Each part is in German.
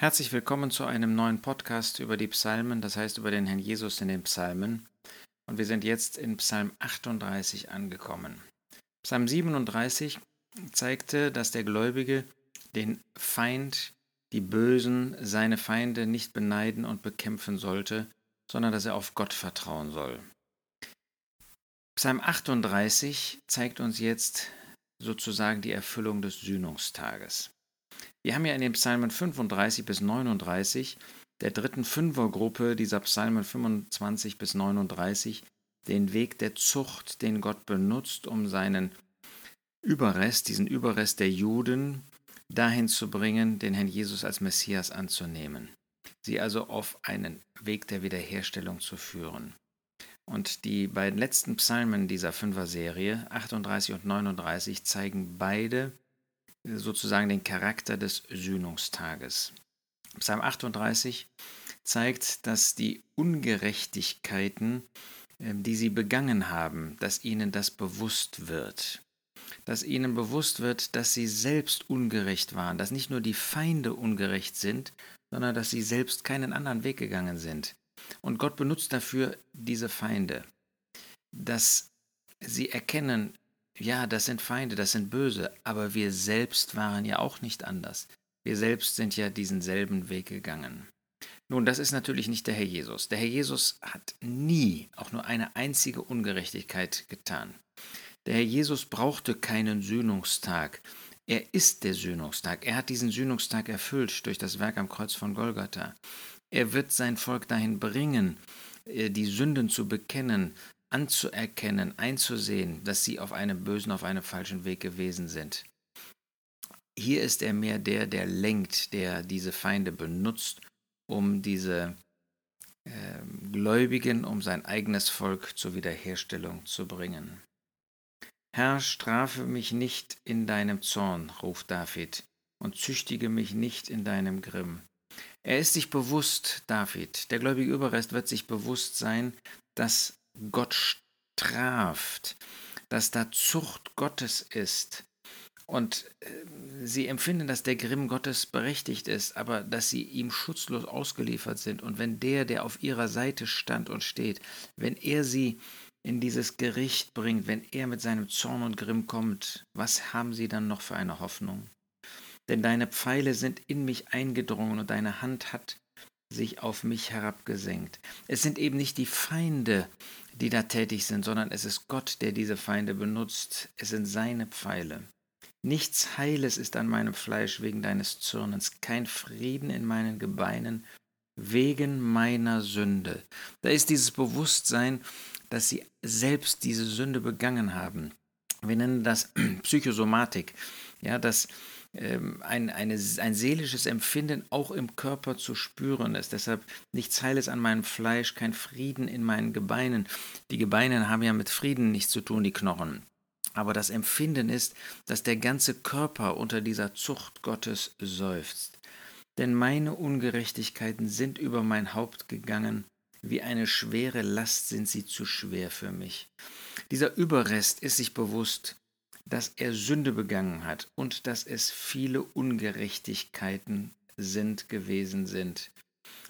Herzlich willkommen zu einem neuen Podcast über die Psalmen, das heißt über den Herrn Jesus in den Psalmen. Und wir sind jetzt in Psalm 38 angekommen. Psalm 37 zeigte, dass der Gläubige den Feind, die Bösen, seine Feinde nicht beneiden und bekämpfen sollte, sondern dass er auf Gott vertrauen soll. Psalm 38 zeigt uns jetzt sozusagen die Erfüllung des Sühnungstages. Wir haben ja in den Psalmen 35 bis 39, der dritten Fünfergruppe dieser Psalmen 25 bis 39, den Weg der Zucht, den Gott benutzt, um seinen Überrest, diesen Überrest der Juden, dahin zu bringen, den Herrn Jesus als Messias anzunehmen. Sie also auf einen Weg der Wiederherstellung zu führen. Und die beiden letzten Psalmen dieser Fünfer-Serie, 38 und 39, zeigen beide sozusagen den Charakter des Sühnungstages. Psalm 38 zeigt, dass die Ungerechtigkeiten, ähm, die sie begangen haben, dass ihnen das bewusst wird. Dass ihnen bewusst wird, dass sie selbst ungerecht waren, dass nicht nur die Feinde ungerecht sind, sondern dass sie selbst keinen anderen Weg gegangen sind. Und Gott benutzt dafür diese Feinde, dass sie erkennen, ja, das sind Feinde, das sind Böse, aber wir selbst waren ja auch nicht anders. Wir selbst sind ja diesen selben Weg gegangen. Nun, das ist natürlich nicht der Herr Jesus. Der Herr Jesus hat nie auch nur eine einzige Ungerechtigkeit getan. Der Herr Jesus brauchte keinen Sühnungstag. Er ist der Sühnungstag. Er hat diesen Sühnungstag erfüllt durch das Werk am Kreuz von Golgatha. Er wird sein Volk dahin bringen, äh, die Sünden zu bekennen, anzuerkennen, einzusehen, dass sie auf einem bösen, auf einem falschen Weg gewesen sind. Hier ist er mehr der, der lenkt, der diese Feinde benutzt, um diese äh, Gläubigen, um sein eigenes Volk zur Wiederherstellung zu bringen. Herr, strafe mich nicht in deinem Zorn, ruft David, und züchtige mich nicht in deinem Grimm. Er ist sich bewusst, David, der gläubige Überrest wird sich bewusst sein, dass Gott straft, dass da Zucht Gottes ist. Und äh, sie empfinden, dass der Grimm Gottes berechtigt ist, aber dass sie ihm schutzlos ausgeliefert sind. Und wenn der, der auf ihrer Seite stand und steht, wenn er sie in dieses Gericht bringt, wenn er mit seinem Zorn und Grimm kommt, was haben sie dann noch für eine Hoffnung? Denn deine Pfeile sind in mich eingedrungen und deine Hand hat sich auf mich herabgesenkt. Es sind eben nicht die Feinde, die da tätig sind, sondern es ist Gott, der diese Feinde benutzt. Es sind seine Pfeile. Nichts Heiles ist an meinem Fleisch wegen deines Zürnens, kein Frieden in meinen Gebeinen wegen meiner Sünde. Da ist dieses Bewusstsein, dass sie selbst diese Sünde begangen haben. Wir nennen das Psychosomatik, ja, dass ähm, ein, eine, ein seelisches Empfinden auch im Körper zu spüren ist. Deshalb nichts Heiles an meinem Fleisch, kein Frieden in meinen Gebeinen. Die Gebeine haben ja mit Frieden nichts zu tun, die Knochen. Aber das Empfinden ist, dass der ganze Körper unter dieser Zucht Gottes seufzt. Denn meine Ungerechtigkeiten sind über mein Haupt gegangen, wie eine schwere Last sind sie zu schwer für mich. Dieser Überrest ist sich bewusst, dass er Sünde begangen hat und dass es viele Ungerechtigkeiten sind gewesen sind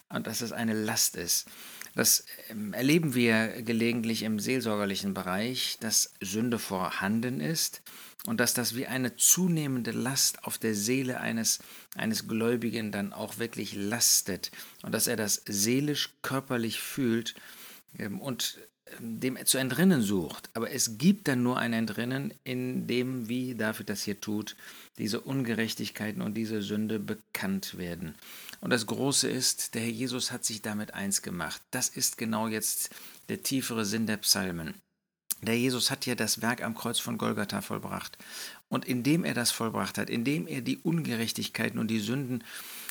und dass es eine Last ist. Das ähm, erleben wir gelegentlich im seelsorgerlichen Bereich, dass Sünde vorhanden ist und dass das wie eine zunehmende Last auf der Seele eines, eines Gläubigen dann auch wirklich lastet und dass er das seelisch, körperlich fühlt ähm, und dem zu entrinnen sucht. Aber es gibt dann nur ein Entrinnen, in dem, wie David das hier tut, diese Ungerechtigkeiten und diese Sünde bekannt werden. Und das Große ist, der Herr Jesus hat sich damit eins gemacht. Das ist genau jetzt der tiefere Sinn der Psalmen. Der Jesus hat ja das Werk am Kreuz von Golgatha vollbracht. Und indem er das vollbracht hat, indem er die Ungerechtigkeiten und die Sünden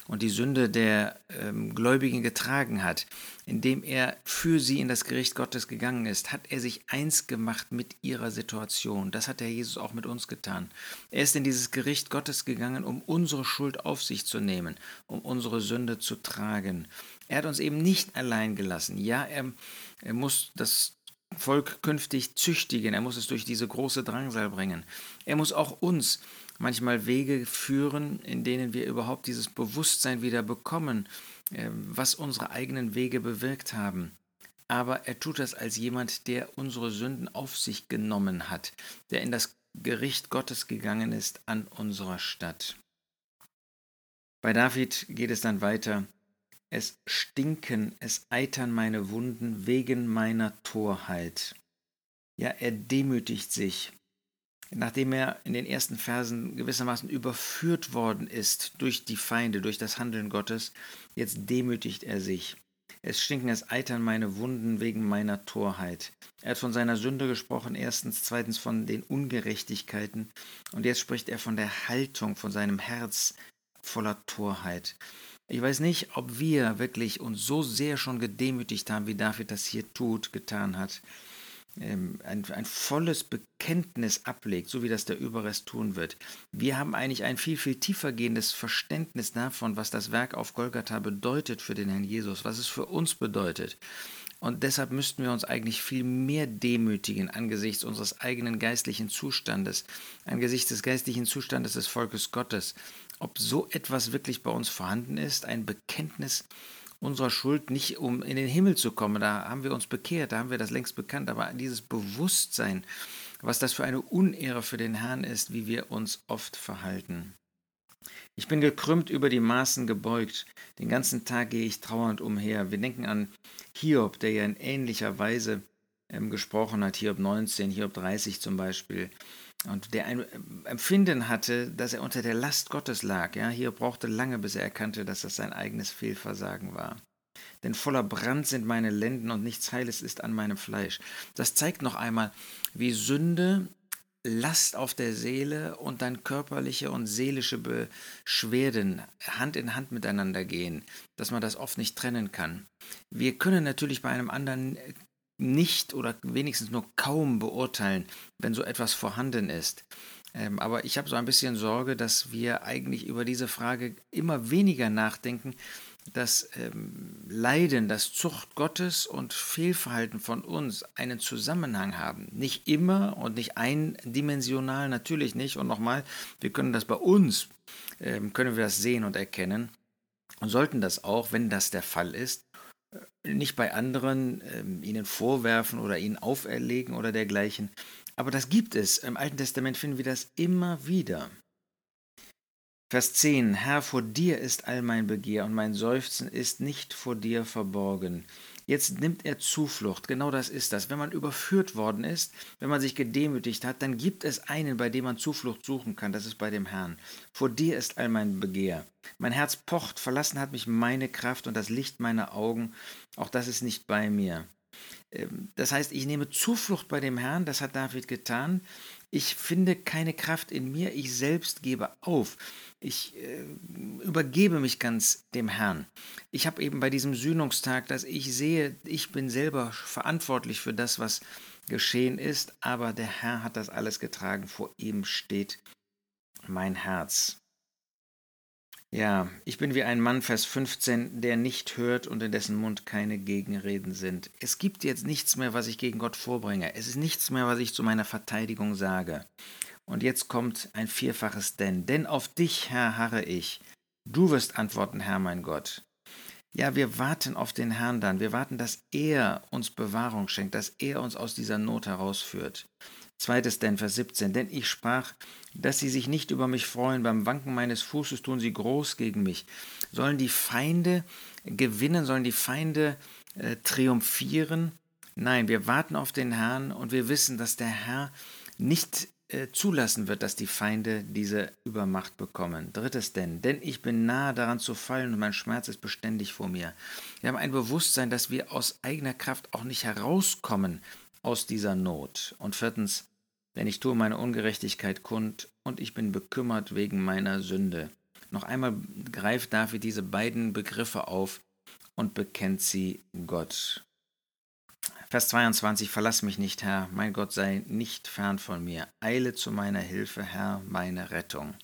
und die Sünde der ähm, Gläubigen getragen hat, indem er für sie in das Gericht Gottes gegangen ist, hat er sich eins gemacht mit ihrer Situation. Das hat der Jesus auch mit uns getan. Er ist in dieses Gericht Gottes gegangen, um unsere Schuld auf sich zu nehmen, um unsere Sünde zu tragen. Er hat uns eben nicht allein gelassen. Ja, er, er muss das Volk künftig züchtigen, er muss es durch diese große Drangsal bringen. Er muss auch uns manchmal Wege führen, in denen wir überhaupt dieses Bewusstsein wieder bekommen, ähm, was unsere eigenen Wege bewirkt haben. Aber er tut das als jemand, der unsere Sünden auf sich genommen hat, der in das Gericht Gottes gegangen ist an unserer Stadt. Bei David geht es dann weiter. Es stinken, es eitern meine Wunden wegen meiner Torheit. Ja, er demütigt sich, nachdem er in den ersten Versen gewissermaßen überführt worden ist durch die Feinde, durch das Handeln Gottes, jetzt demütigt er sich. Es stinken, es eitern meine Wunden wegen meiner Torheit. Er hat von seiner Sünde gesprochen, erstens, zweitens von den Ungerechtigkeiten und jetzt spricht er von der Haltung, von seinem Herz voller Torheit. Ich weiß nicht, ob wir wirklich uns so sehr schon gedemütigt haben, wie David das hier tut, getan hat. Ähm, ein, ein, volles Bekenntnis ablegt, so wie das der Überrest tun wird. Wir haben eigentlich ein viel, viel tiefer gehendes Verständnis davon, was das Werk auf Golgatha bedeutet für den Herrn Jesus, was es für uns bedeutet. Und deshalb müssten wir uns eigentlich viel mehr demütigen angesichts unseres eigenen geistlichen Zustandes, angesichts des geistlichen Zustandes des Volkes Gottes, ob so etwas wirklich bei uns vorhanden ist, ein Bekenntnis unserer Schuld, nicht um in den Himmel zu kommen, da haben wir uns bekehrt, da haben wir das längst bekannt, aber dieses Bewusstsein, was das für eine Unehre für den Herrn ist, wie wir uns oft verhalten. Ich bin gekrümmt über die Maßen gebeugt, den ganzen Tag gehe ich trauernd umher. Wir denken an Hiob, der ja in ähnlicher Weise ähm, gesprochen hat, Hiob 19, Hiob 30 zum Beispiel und der ein Empfinden hatte, dass er unter der Last Gottes lag. Ja, hier brauchte lange, bis er erkannte, dass das sein eigenes Fehlversagen war. Denn voller Brand sind meine Lenden und nichts Heiles ist an meinem Fleisch. Das zeigt noch einmal, wie Sünde Last auf der Seele und dann körperliche und seelische Beschwerden Hand in Hand miteinander gehen, dass man das oft nicht trennen kann. Wir können natürlich bei einem anderen nicht oder wenigstens nur kaum beurteilen, wenn so etwas vorhanden ist. Ähm, aber ich habe so ein bisschen Sorge, dass wir eigentlich über diese Frage immer weniger nachdenken, dass ähm, Leiden, das Zucht Gottes und Fehlverhalten von uns einen Zusammenhang haben. Nicht immer und nicht eindimensional, natürlich nicht. Und nochmal, wir können das bei uns, ähm, können wir das sehen und erkennen und sollten das auch, wenn das der Fall ist, nicht bei anderen ähm, ihnen vorwerfen oder ihnen auferlegen oder dergleichen. Aber das gibt es. Im Alten Testament finden wir das immer wieder. Vers 10. Herr, vor dir ist all mein Begehr und mein Seufzen ist nicht vor dir verborgen. Jetzt nimmt er Zuflucht. Genau das ist das. Wenn man überführt worden ist, wenn man sich gedemütigt hat, dann gibt es einen, bei dem man Zuflucht suchen kann. Das ist bei dem Herrn. Vor dir ist all mein Begehr. Mein Herz pocht, verlassen hat mich meine Kraft und das Licht meiner Augen. Auch das ist nicht bei mir. Ähm, das heißt, ich nehme Zuflucht bei dem Herrn, das hat David getan. Ich finde keine Kraft in mir, ich selbst gebe auf. Ich äh, übergebe mich ganz dem Herrn. Ich habe eben bei diesem Sühnungstag, dass ich sehe, ich bin selber verantwortlich für das, was geschehen ist, aber der Herr hat das alles getragen. Vor ihm steht mein Herz. Ja, ich bin wie ein Mann, Vers 15, der nicht hört und in dessen Mund keine Gegenreden sind. Es gibt jetzt nichts mehr, was ich gegen Gott vorbringe. Es ist nichts mehr, was ich zu meiner Verteidigung sage. Und jetzt kommt ein vierfaches Denn. Denn auf dich, Herr, harre ich. Du wirst antworten, Herr mein Gott. Ja, wir warten auf den Herrn dann. Wir warten, dass er uns Bewahrung schenkt, dass er uns aus dieser Not herausführt. Zweites denn, Vers 17. Denn ich sprach, dass sie sich nicht über mich freuen, beim Wanken meines Fußes tun sie groß gegen mich. Sollen die Feinde gewinnen, sollen die Feinde äh, triumphieren? Nein, wir warten auf den Herrn und wir wissen, dass der Herr nicht zulassen wird, dass die Feinde diese Übermacht bekommen. Drittes denn, denn ich bin nahe daran zu fallen und mein Schmerz ist beständig vor mir. Wir haben ein Bewusstsein, dass wir aus eigener Kraft auch nicht herauskommen aus dieser Not. Und viertens, denn ich tue meine Ungerechtigkeit kund und ich bin bekümmert wegen meiner Sünde. Noch einmal greift David diese beiden Begriffe auf und bekennt sie Gott. Vers 22, verlass mich nicht, Herr, mein Gott sei nicht fern von mir. Eile zu meiner Hilfe, Herr, meine Rettung.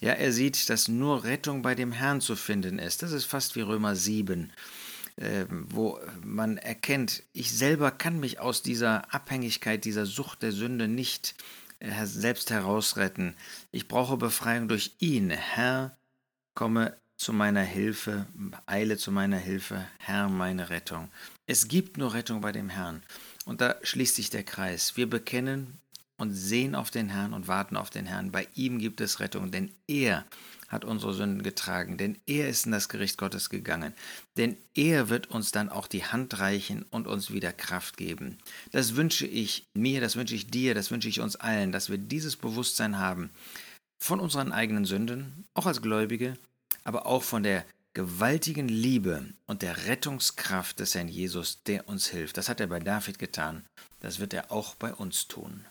Ja, er sieht, dass nur Rettung bei dem Herrn zu finden ist. Das ist fast wie Römer 7. äh, wo man erkennt, ich selber kann mich aus dieser Abhängigkeit, dieser Sucht der Sünde nicht äh, selbst herausretten. Ich brauche Befreiung durch ihn. Herr, komme zu meiner Hilfe, eile zu meiner Hilfe, Herr, meine Rettung. Es gibt nur Rettung bei dem Herrn. Und da schließt sich der Kreis. Wir bekennen und sehen auf den Herrn und warten auf den Herrn. Bei ihm gibt es Rettung, denn er hat unsere Sünden getragen, denn er ist in das Gericht Gottes gegangen, denn er wird uns dann auch die Hand reichen und uns wieder Kraft geben. Das wünsche ich mir, das wünsche ich dir, das wünsche ich uns allen, dass wir dieses Bewusstsein haben von unseren eigenen Sünden, auch als Gläubige, aber auch von der gewaltigen Liebe und der Rettungskraft des Herrn Jesus, der uns hilft. Das hat er bei David getan, das wird er auch bei uns tun.